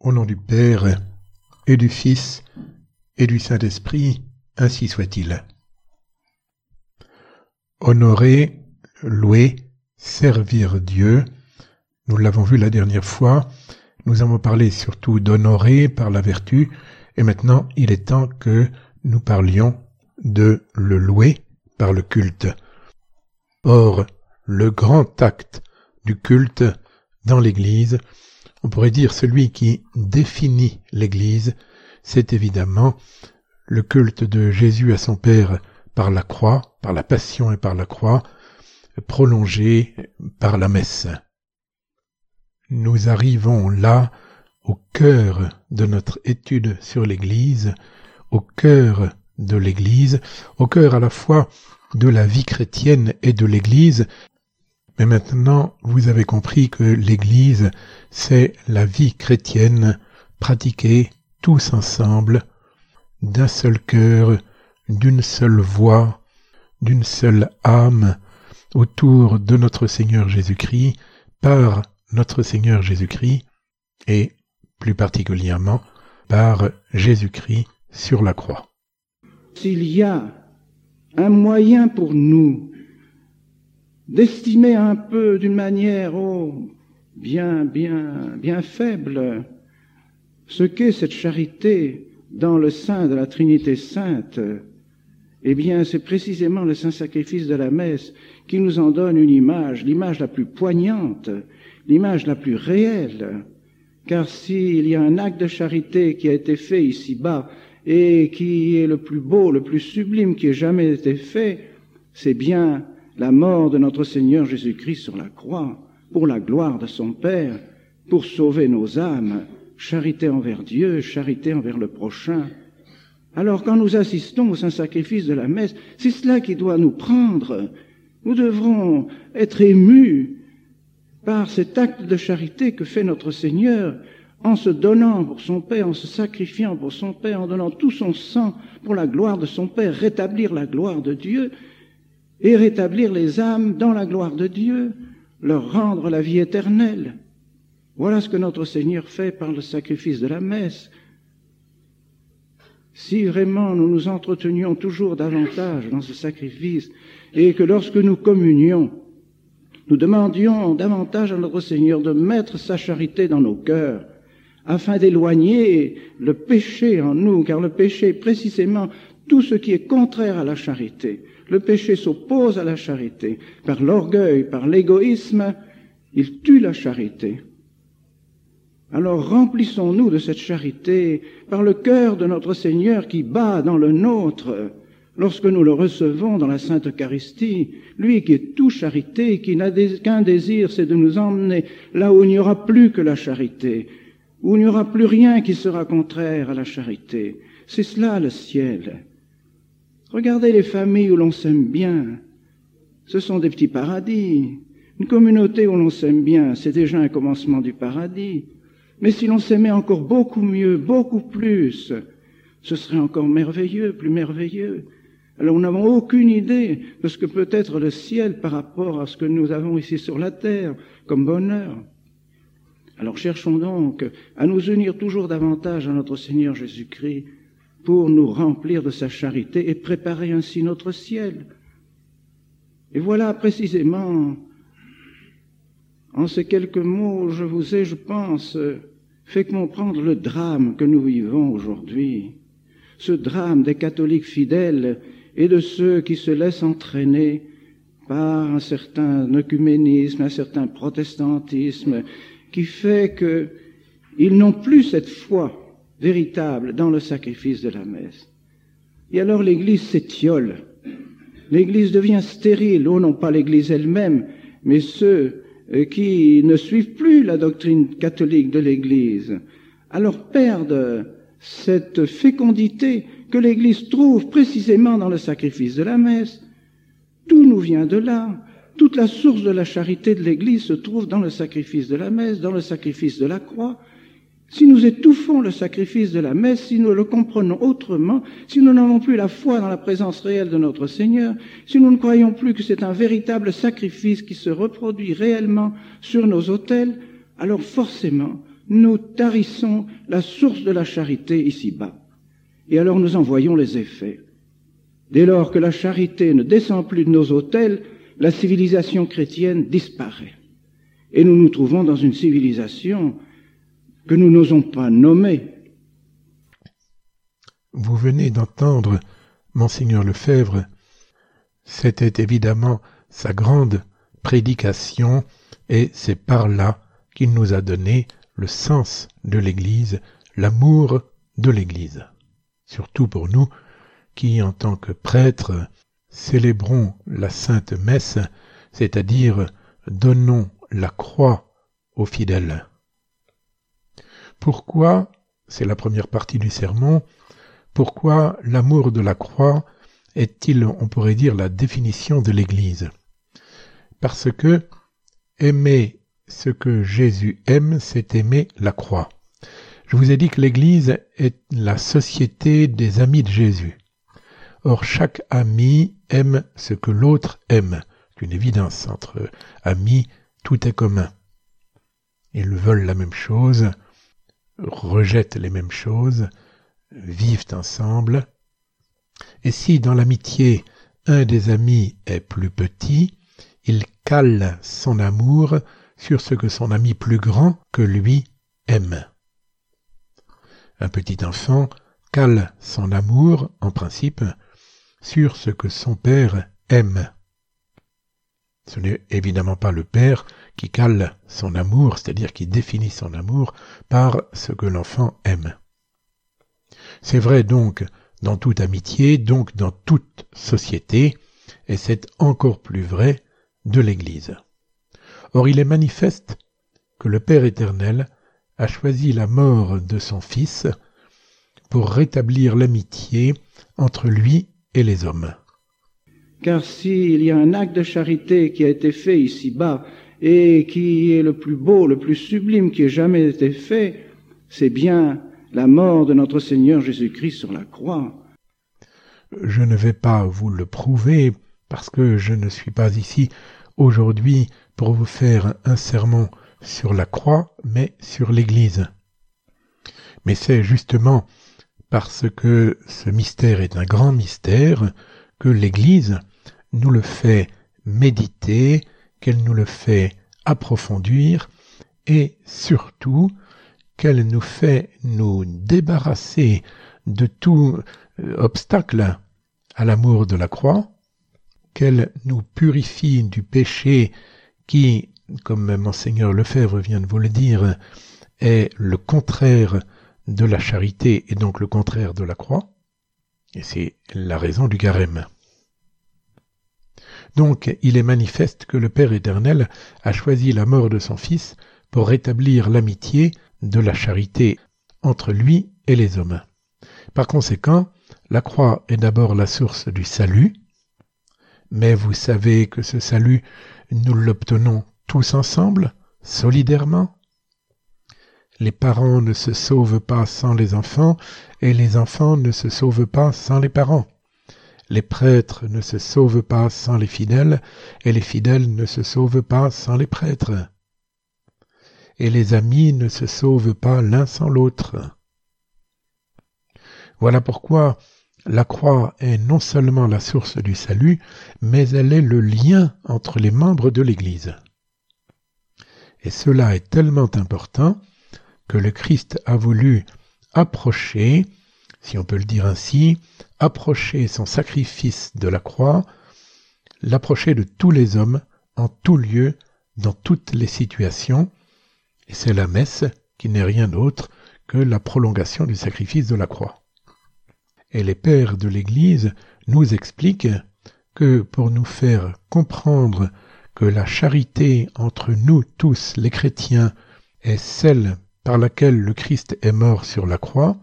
Au nom du Père, et du Fils, et du Saint-Esprit, ainsi soit-il. Honorer, louer, servir Dieu, nous l'avons vu la dernière fois, nous avons parlé surtout d'honorer par la vertu, et maintenant il est temps que nous parlions de le louer par le culte. Or, le grand acte du culte dans l'Église, on pourrait dire celui qui définit l'Église, c'est évidemment le culte de Jésus à son Père par la croix, par la passion et par la croix, prolongé par la messe. Nous arrivons là au cœur de notre étude sur l'Église, au cœur de l'Église, au cœur à la fois de la vie chrétienne et de l'Église, mais maintenant, vous avez compris que l'Église, c'est la vie chrétienne pratiquée tous ensemble, d'un seul cœur, d'une seule voix, d'une seule âme, autour de notre Seigneur Jésus-Christ, par notre Seigneur Jésus-Christ, et plus particulièrement par Jésus-Christ sur la croix. S'il y a un moyen pour nous d'estimer un peu d'une manière oh, bien, bien, bien faible ce qu'est cette charité dans le sein de la Trinité sainte, eh bien, c'est précisément le saint sacrifice de la messe qui nous en donne une image, l'image la plus poignante, l'image la plus réelle. Car s'il y a un acte de charité qui a été fait ici-bas et qui est le plus beau, le plus sublime qui ait jamais été fait, c'est bien la mort de notre Seigneur Jésus-Christ sur la croix, pour la gloire de son Père, pour sauver nos âmes, charité envers Dieu, charité envers le prochain. Alors quand nous assistons au Saint-Sacrifice de la messe, c'est cela qui doit nous prendre. Nous devrons être émus par cet acte de charité que fait notre Seigneur en se donnant pour son Père, en se sacrifiant pour son Père, en donnant tout son sang pour la gloire de son Père, rétablir la gloire de Dieu et rétablir les âmes dans la gloire de Dieu, leur rendre la vie éternelle. Voilà ce que notre Seigneur fait par le sacrifice de la messe. Si vraiment nous nous entretenions toujours davantage dans ce sacrifice et que lorsque nous communions, nous demandions davantage à notre Seigneur de mettre sa charité dans nos cœurs, afin d'éloigner le péché en nous, car le péché est précisément tout ce qui est contraire à la charité. Le péché s'oppose à la charité. Par l'orgueil, par l'égoïsme, il tue la charité. Alors remplissons-nous de cette charité par le cœur de notre Seigneur qui bat dans le nôtre lorsque nous le recevons dans la Sainte Eucharistie, lui qui est tout charité, qui n'a qu'un désir, c'est de nous emmener là où il n'y aura plus que la charité, où il n'y aura plus rien qui sera contraire à la charité. C'est cela le ciel. Regardez les familles où l'on s'aime bien. Ce sont des petits paradis. Une communauté où l'on s'aime bien, c'est déjà un commencement du paradis. Mais si l'on s'aimait encore beaucoup mieux, beaucoup plus, ce serait encore merveilleux, plus merveilleux. Alors nous n'avons aucune idée de ce que peut être le ciel par rapport à ce que nous avons ici sur la terre comme bonheur. Alors cherchons donc à nous unir toujours davantage à notre Seigneur Jésus-Christ pour nous remplir de sa charité et préparer ainsi notre ciel. Et voilà précisément en ces quelques mots, je vous ai, je pense, fait comprendre le drame que nous vivons aujourd'hui. Ce drame des catholiques fidèles et de ceux qui se laissent entraîner par un certain œcuménisme, un certain protestantisme, qui fait qu'ils n'ont plus cette foi véritable dans le sacrifice de la messe. Et alors l'Église s'étiole. L'Église devient stérile, ou non pas l'Église elle-même, mais ceux euh, qui ne suivent plus la doctrine catholique de l'Église, alors perdent cette fécondité que l'Église trouve précisément dans le sacrifice de la messe. Tout nous vient de là. Toute la source de la charité de l'Église se trouve dans le sacrifice de la messe, dans le sacrifice de la croix. Si nous étouffons le sacrifice de la messe, si nous le comprenons autrement, si nous n'avons plus la foi dans la présence réelle de notre Seigneur, si nous ne croyons plus que c'est un véritable sacrifice qui se reproduit réellement sur nos autels, alors forcément, nous tarissons la source de la charité ici-bas. Et alors nous en voyons les effets. Dès lors que la charité ne descend plus de nos autels, la civilisation chrétienne disparaît. Et nous nous trouvons dans une civilisation que nous n'osons pas nommer. Vous venez d'entendre Monseigneur Lefebvre. C'était évidemment sa grande prédication et c'est par là qu'il nous a donné le sens de l'Église, l'amour de l'Église. Surtout pour nous qui, en tant que prêtres, célébrons la Sainte Messe, c'est-à-dire donnons la croix aux fidèles. Pourquoi, c'est la première partie du sermon, pourquoi l'amour de la croix est-il, on pourrait dire, la définition de l'Église? Parce que aimer ce que Jésus aime, c'est aimer la croix. Je vous ai dit que l'Église est la société des amis de Jésus. Or, chaque ami aime ce que l'autre aime. C'est une évidence. Entre amis, tout est commun. Ils veulent la même chose, rejettent les mêmes choses, vivent ensemble. Et si dans l'amitié, un des amis est plus petit, il cale son amour sur ce que son ami plus grand que lui aime. Un petit enfant cale son amour, en principe, sur ce que son père aime. Ce n'est évidemment pas le père qui cale son amour, c'est-à-dire qui définit son amour par ce que l'enfant aime. C'est vrai donc dans toute amitié, donc dans toute société, et c'est encore plus vrai de l'Église. Or il est manifeste que le Père éternel a choisi la mort de son Fils pour rétablir l'amitié entre lui et les hommes. Car s'il y a un acte de charité qui a été fait ici-bas et qui est le plus beau, le plus sublime qui ait jamais été fait, c'est bien la mort de notre Seigneur Jésus-Christ sur la croix. Je ne vais pas vous le prouver parce que je ne suis pas ici aujourd'hui pour vous faire un sermon sur la croix, mais sur l'Église. Mais c'est justement parce que ce mystère est un grand mystère que l'Église nous le fait méditer, qu'elle nous le fait approfondir, et surtout qu'elle nous fait nous débarrasser de tout euh, obstacle à l'amour de la croix, qu'elle nous purifie du péché qui, comme monseigneur Lefebvre vient de vous le dire, est le contraire de la charité et donc le contraire de la croix. Et c'est la raison du carême. Donc il est manifeste que le Père éternel a choisi la mort de son Fils pour rétablir l'amitié de la charité entre lui et les hommes. Par conséquent, la croix est d'abord la source du salut, mais vous savez que ce salut, nous l'obtenons tous ensemble, solidairement. Les parents ne se sauvent pas sans les enfants, et les enfants ne se sauvent pas sans les parents. Les prêtres ne se sauvent pas sans les fidèles, et les fidèles ne se sauvent pas sans les prêtres. Et les amis ne se sauvent pas l'un sans l'autre. Voilà pourquoi la croix est non seulement la source du salut, mais elle est le lien entre les membres de l'Église. Et cela est tellement important que le Christ a voulu approcher, si on peut le dire ainsi, approcher son sacrifice de la croix, l'approcher de tous les hommes, en tout lieu, dans toutes les situations, et c'est la messe qui n'est rien d'autre que la prolongation du sacrifice de la croix. Et les pères de l'Église nous expliquent que pour nous faire comprendre que la charité entre nous tous les chrétiens est celle par laquelle le Christ est mort sur la croix,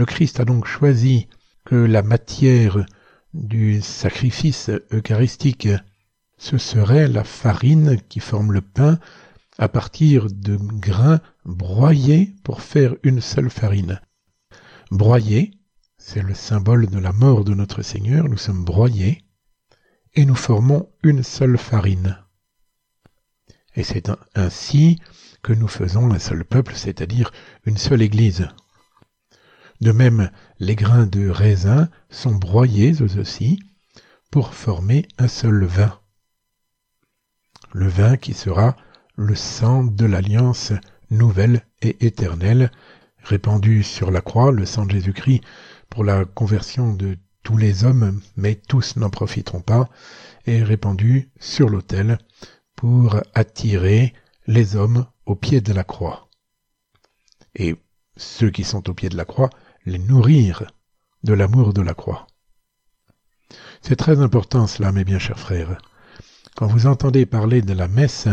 le Christ a donc choisi que la matière du sacrifice eucharistique, ce serait la farine qui forme le pain à partir de grains broyés pour faire une seule farine. Broyés, c'est le symbole de la mort de notre Seigneur, nous sommes broyés et nous formons une seule farine. Et c'est ainsi que nous faisons un seul peuple, c'est-à-dire une seule Église. De même, les grains de raisin sont broyés eux aussi pour former un seul vin. Le vin qui sera le sang de l'alliance nouvelle et éternelle, répandu sur la croix, le sang de Jésus-Christ, pour la conversion de tous les hommes, mais tous n'en profiteront pas, est répandu sur l'autel pour attirer les hommes au pied de la croix. Et ceux qui sont au pied de la croix, les nourrir de l'amour de la croix. C'est très important cela, mes bien chers frères. Quand vous entendez parler de la messe,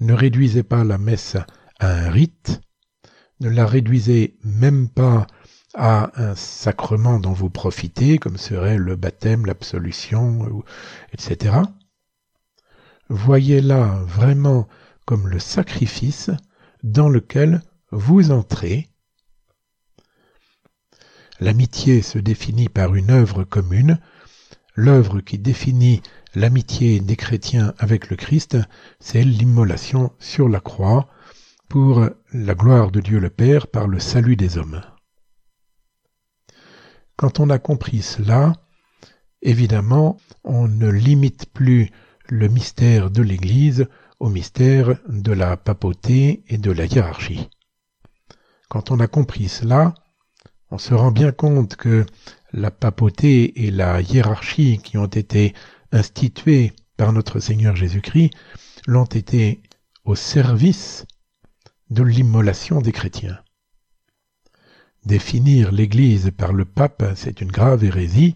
ne réduisez pas la messe à un rite, ne la réduisez même pas à un sacrement dont vous profitez, comme serait le baptême, l'absolution, etc. Voyez-la vraiment comme le sacrifice dans lequel vous entrez. L'amitié se définit par une œuvre commune. L'œuvre qui définit l'amitié des chrétiens avec le Christ, c'est l'immolation sur la croix pour la gloire de Dieu le Père par le salut des hommes. Quand on a compris cela, évidemment, on ne limite plus le mystère de l'Église au mystère de la papauté et de la hiérarchie. Quand on a compris cela, on se rend bien compte que la papauté et la hiérarchie qui ont été instituées par notre Seigneur Jésus-Christ l'ont été au service de l'immolation des chrétiens. Définir l'Église par le pape, c'est une grave hérésie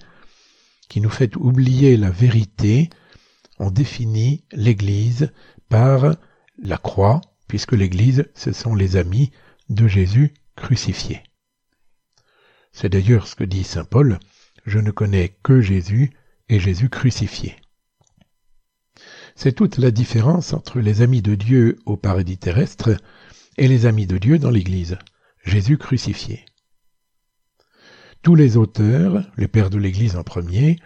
qui nous fait oublier la vérité. On définit l'Église par la croix, puisque l'Église, ce sont les amis de Jésus crucifié. C'est d'ailleurs ce que dit Saint Paul, je ne connais que Jésus et Jésus crucifié. C'est toute la différence entre les amis de Dieu au paradis terrestre et les amis de Dieu dans l'Église, Jésus crucifié. Tous les auteurs, les pères de l'Église en premier,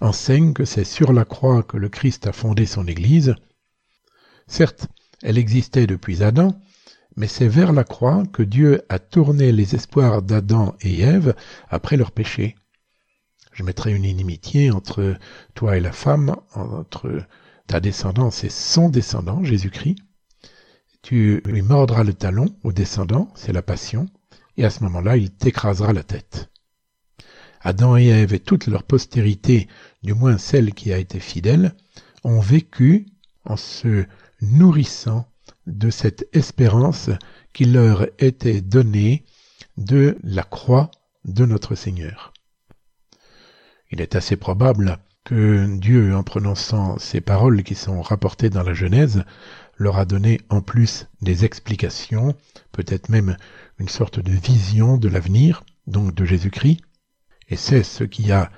enseignent que c'est sur la croix que le Christ a fondé son Église. Certes, elle existait depuis Adam, mais c'est vers la croix que Dieu a tourné les espoirs d'Adam et Ève après leur péché. Je mettrai une inimitié entre toi et la femme, entre ta descendance et son descendant, Jésus-Christ. Tu lui mordras le talon au descendant, c'est la passion, et à ce moment-là, il t'écrasera la tête. Adam et Ève et toute leur postérité, du moins celle qui a été fidèle, ont vécu en se nourrissant de cette espérance qui leur était donnée de la croix de notre Seigneur. Il est assez probable que Dieu, en prononçant ces paroles qui sont rapportées dans la Genèse, leur a donné en plus des explications, peut-être même une sorte de vision de l'avenir, donc de Jésus-Christ, et c'est ce qui a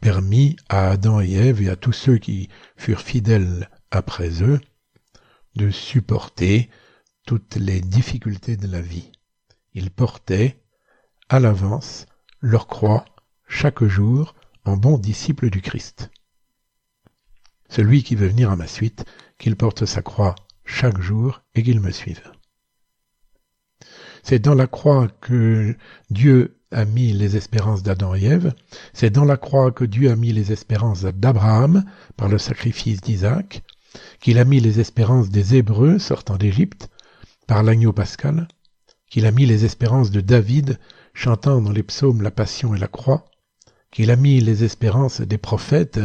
permis à Adam et Ève et à tous ceux qui furent fidèles après eux de supporter toutes les difficultés de la vie. Ils portaient à l'avance leur croix chaque jour en bons disciples du Christ. Celui qui veut venir à ma suite, qu'il porte sa croix chaque jour et qu'il me suive. C'est dans la croix que Dieu a mis les espérances d'Adam et Ève, c'est dans la croix que Dieu a mis les espérances d'Abraham par le sacrifice d'Isaac, qu'il a mis les espérances des Hébreux sortant d'Égypte par l'agneau pascal, qu'il a mis les espérances de David chantant dans les psaumes la passion et la croix, qu'il a mis les espérances des prophètes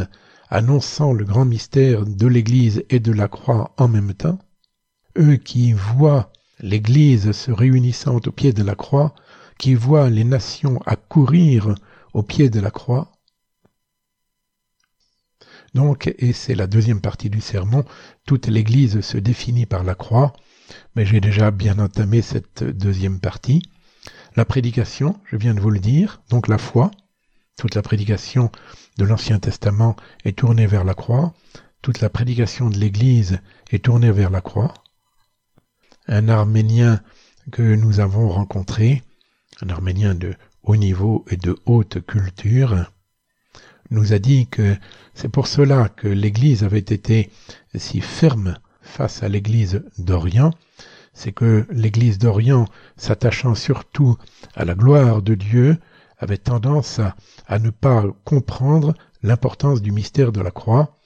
annonçant le grand mystère de l'Église et de la croix en même temps, eux qui voient l'Église se réunissant au pied de la croix qui voit les nations accourir au pied de la croix. Donc, et c'est la deuxième partie du sermon, toute l'Église se définit par la croix, mais j'ai déjà bien entamé cette deuxième partie. La prédication, je viens de vous le dire, donc la foi, toute la prédication de l'Ancien Testament est tournée vers la croix, toute la prédication de l'Église est tournée vers la croix. Un Arménien que nous avons rencontré un Arménien de haut niveau et de haute culture, nous a dit que c'est pour cela que l'Église avait été si ferme face à l'Église d'Orient, c'est que l'Église d'Orient, s'attachant surtout à la gloire de Dieu, avait tendance à, à ne pas comprendre l'importance du mystère de la croix,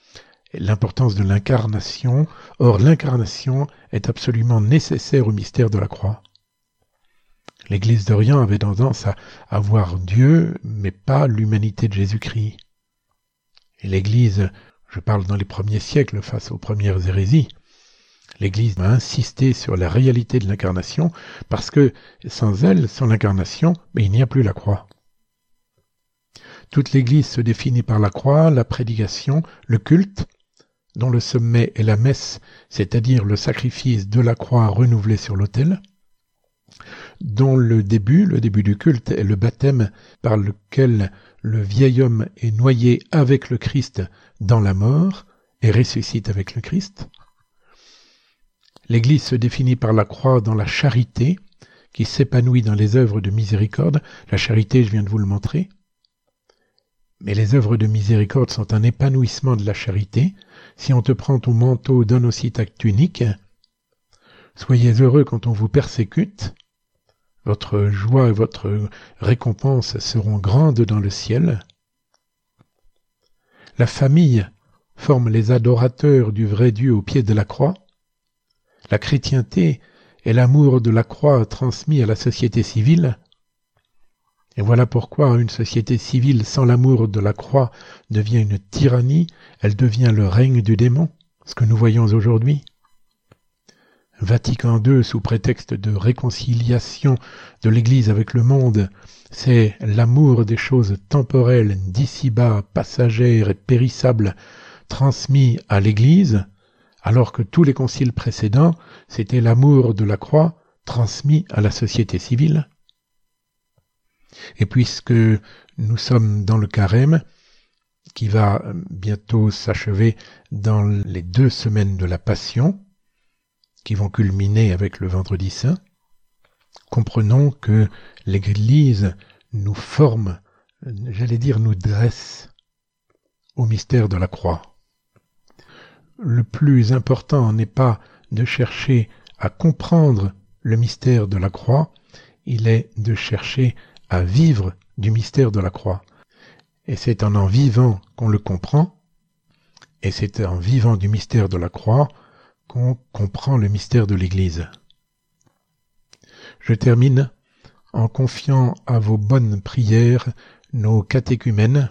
l'importance de l'incarnation. Or, l'incarnation est absolument nécessaire au mystère de la croix. L'Église d'Orient avait tendance à, avoir voir Dieu, mais pas l'humanité de Jésus-Christ. Et l'Église, je parle dans les premiers siècles face aux premières hérésies, l'Église a insisté sur la réalité de l'incarnation parce que sans elle, sans l'incarnation, il n'y a plus la croix. Toute l'Église se définit par la croix, la prédication, le culte, dont le sommet est la messe, c'est-à-dire le sacrifice de la croix renouvelé sur l'autel, dont le début, le début du culte, est le baptême par lequel le vieil homme est noyé avec le Christ dans la mort et ressuscite avec le Christ. L'Église se définit par la croix dans la charité, qui s'épanouit dans les œuvres de miséricorde. La charité, je viens de vous le montrer. Mais les œuvres de miséricorde sont un épanouissement de la charité. Si on te prend ton manteau, donne aussi ta tunique. Soyez heureux quand on vous persécute. Votre joie et votre récompense seront grandes dans le ciel. La famille forme les adorateurs du vrai Dieu au pied de la croix. La chrétienté est l'amour de la croix transmis à la société civile. Et voilà pourquoi une société civile sans l'amour de la croix devient une tyrannie, elle devient le règne du démon, ce que nous voyons aujourd'hui. Vatican II, sous prétexte de réconciliation de l'Église avec le monde, c'est l'amour des choses temporelles, d'ici-bas, passagères et périssables, transmis à l'Église, alors que tous les conciles précédents, c'était l'amour de la croix transmis à la société civile. Et puisque nous sommes dans le carême, qui va bientôt s'achever dans les deux semaines de la Passion, qui vont culminer avec le vendredi saint, comprenons que l'Église nous forme, j'allais dire nous dresse au mystère de la croix. Le plus important n'est pas de chercher à comprendre le mystère de la croix, il est de chercher à vivre du mystère de la croix. Et c'est en en vivant qu'on le comprend, et c'est en vivant du mystère de la croix qu'on comprend le mystère de l'Église. Je termine en confiant à vos bonnes prières nos catéchumènes.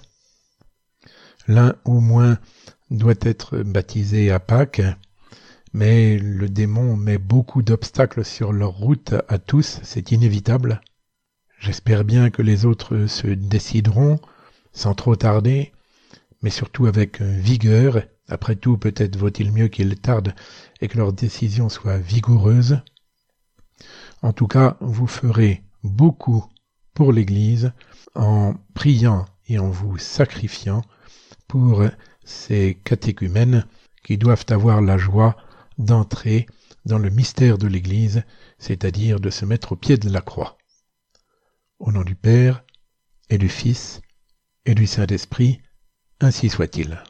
L'un au moins doit être baptisé à Pâques, mais le démon met beaucoup d'obstacles sur leur route à tous, c'est inévitable. J'espère bien que les autres se décideront sans trop tarder, mais surtout avec vigueur. Après tout, peut-être vaut-il mieux qu'ils tardent et que leur décision soit vigoureuse. En tout cas, vous ferez beaucoup pour l'Église en priant et en vous sacrifiant pour ces catéchumènes qui doivent avoir la joie d'entrer dans le mystère de l'Église, c'est-à-dire de se mettre au pied de la croix. Au nom du Père, et du Fils, et du Saint-Esprit, ainsi soit-il.